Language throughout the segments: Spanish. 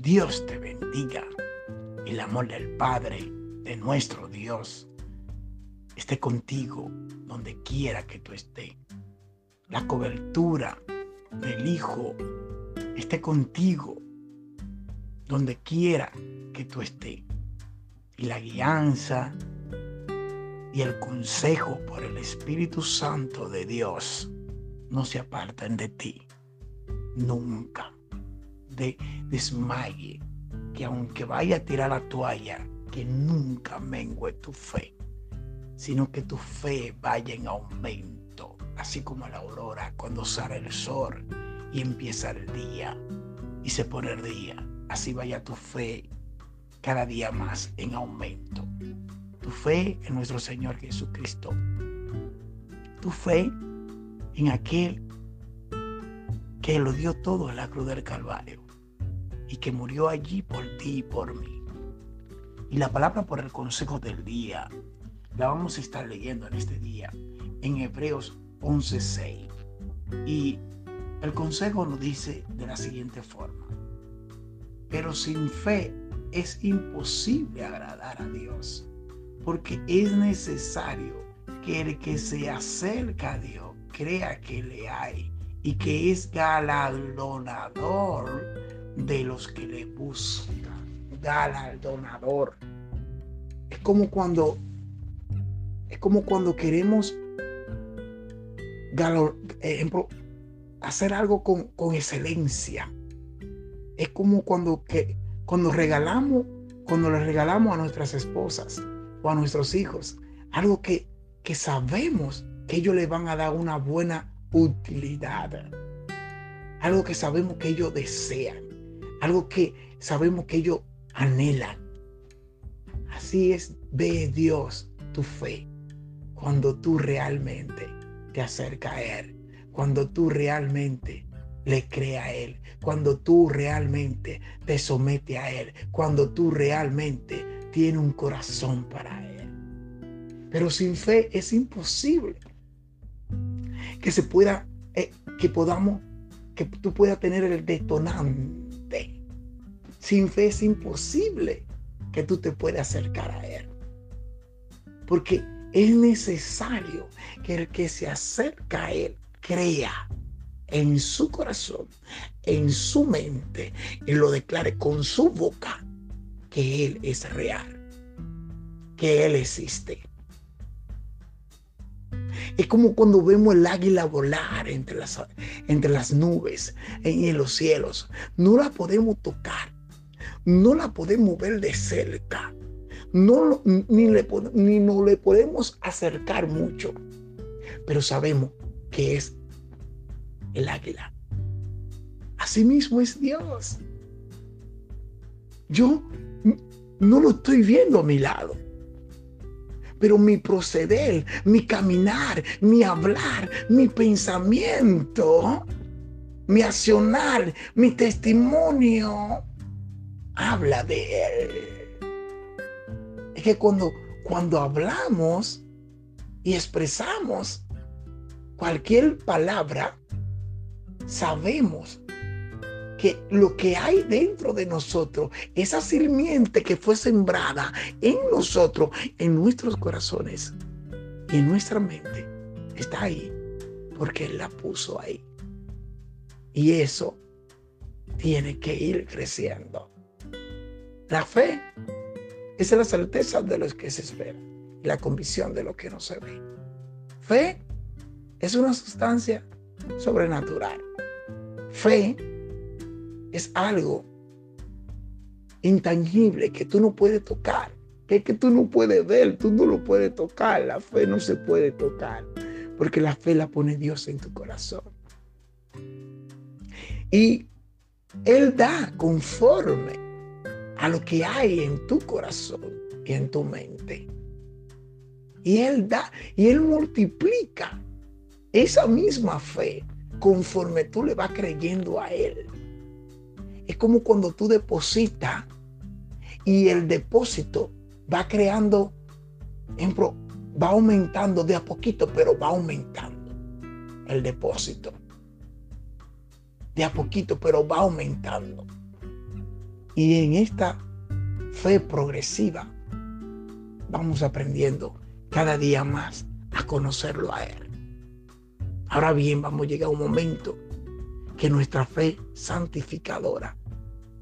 Dios te bendiga. El amor del Padre, de nuestro Dios, esté contigo donde quiera que tú estés. La cobertura del Hijo esté contigo donde quiera que tú estés. Y la guianza y el consejo por el Espíritu Santo de Dios no se aparten de ti. Nunca. De desmaye. Que aunque vaya a tirar la toalla, que nunca mengue tu fe, sino que tu fe vaya en aumento, así como la aurora cuando sale el sol y empieza el día y se pone el día. Así vaya tu fe cada día más en aumento. Tu fe en nuestro Señor Jesucristo. Tu fe en aquel que lo dio todo en la cruz del Calvario y que murió allí por ti y por mí. Y la palabra por el consejo del día la vamos a estar leyendo en este día en Hebreos 11:6. Y el consejo nos dice de la siguiente forma. Pero sin fe es imposible agradar a Dios, porque es necesario que el que se acerca a Dios crea que le hay y que es galardonador de los que le buscan. Galardonador. Es como cuando es como cuando queremos eh, hacer algo con, con, excelencia. Es como cuando, que, cuando regalamos, cuando le regalamos a nuestras esposas o a nuestros hijos algo que, que sabemos que ellos le van a dar una buena utilidad. Algo que sabemos que ellos desean. Algo que sabemos que ellos anhelan. Así es, ve Dios tu fe cuando tú realmente te acercas a Él. Cuando tú realmente le crees a Él. Cuando tú realmente te sometes a Él. Cuando tú realmente tienes un corazón para Él. Pero sin fe es imposible que se pueda, eh, que podamos, que tú puedas tener el detonante. Sin fe es imposible que tú te puedas acercar a Él. Porque es necesario que el que se acerca a Él crea en su corazón, en su mente, y lo declare con su boca que Él es real, que Él existe. Es como cuando vemos el águila volar entre las, entre las nubes en los cielos. No la podemos tocar, no la podemos ver de cerca, no, ni, ni no le podemos acercar mucho, pero sabemos que es el águila. Asimismo es Dios. Yo no lo estoy viendo a mi lado pero mi proceder, mi caminar, mi hablar, mi pensamiento, mi accionar, mi testimonio, habla de Él. Es que cuando, cuando hablamos y expresamos cualquier palabra, sabemos que lo que hay dentro de nosotros, esa sirviente que fue sembrada en nosotros, en nuestros corazones y en nuestra mente, está ahí porque Él la puso ahí. Y eso tiene que ir creciendo. La fe es la certeza de lo que se espera y la convicción de lo que no se ve. Fe es una sustancia sobrenatural. Fe es algo intangible que tú no puedes tocar, que, que tú no puedes ver, tú no lo puedes tocar, la fe no se puede tocar, porque la fe la pone Dios en tu corazón. Y Él da conforme a lo que hay en tu corazón y en tu mente. Y Él da, y Él multiplica esa misma fe conforme tú le vas creyendo a Él. Como cuando tú depositas y el depósito va creando, va aumentando de a poquito, pero va aumentando el depósito. De a poquito, pero va aumentando. Y en esta fe progresiva vamos aprendiendo cada día más a conocerlo a Él. Ahora bien, vamos a llegar a un momento que nuestra fe santificadora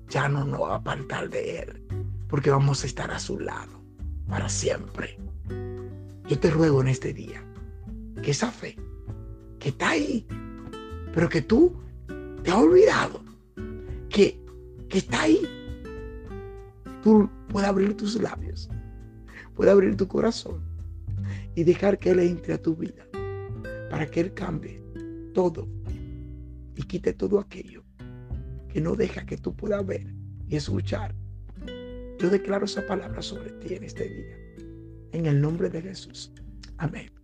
ya no nos va a apartar de Él, porque vamos a estar a su lado para siempre. Yo te ruego en este día que esa fe que está ahí, pero que tú te has olvidado, que, que está ahí, tú puedes abrir tus labios, puedes abrir tu corazón y dejar que Él entre a tu vida para que Él cambie todo y quite todo aquello que no deja que tú puedas ver y escuchar. Yo declaro esa palabra sobre ti en este día. En el nombre de Jesús. Amén.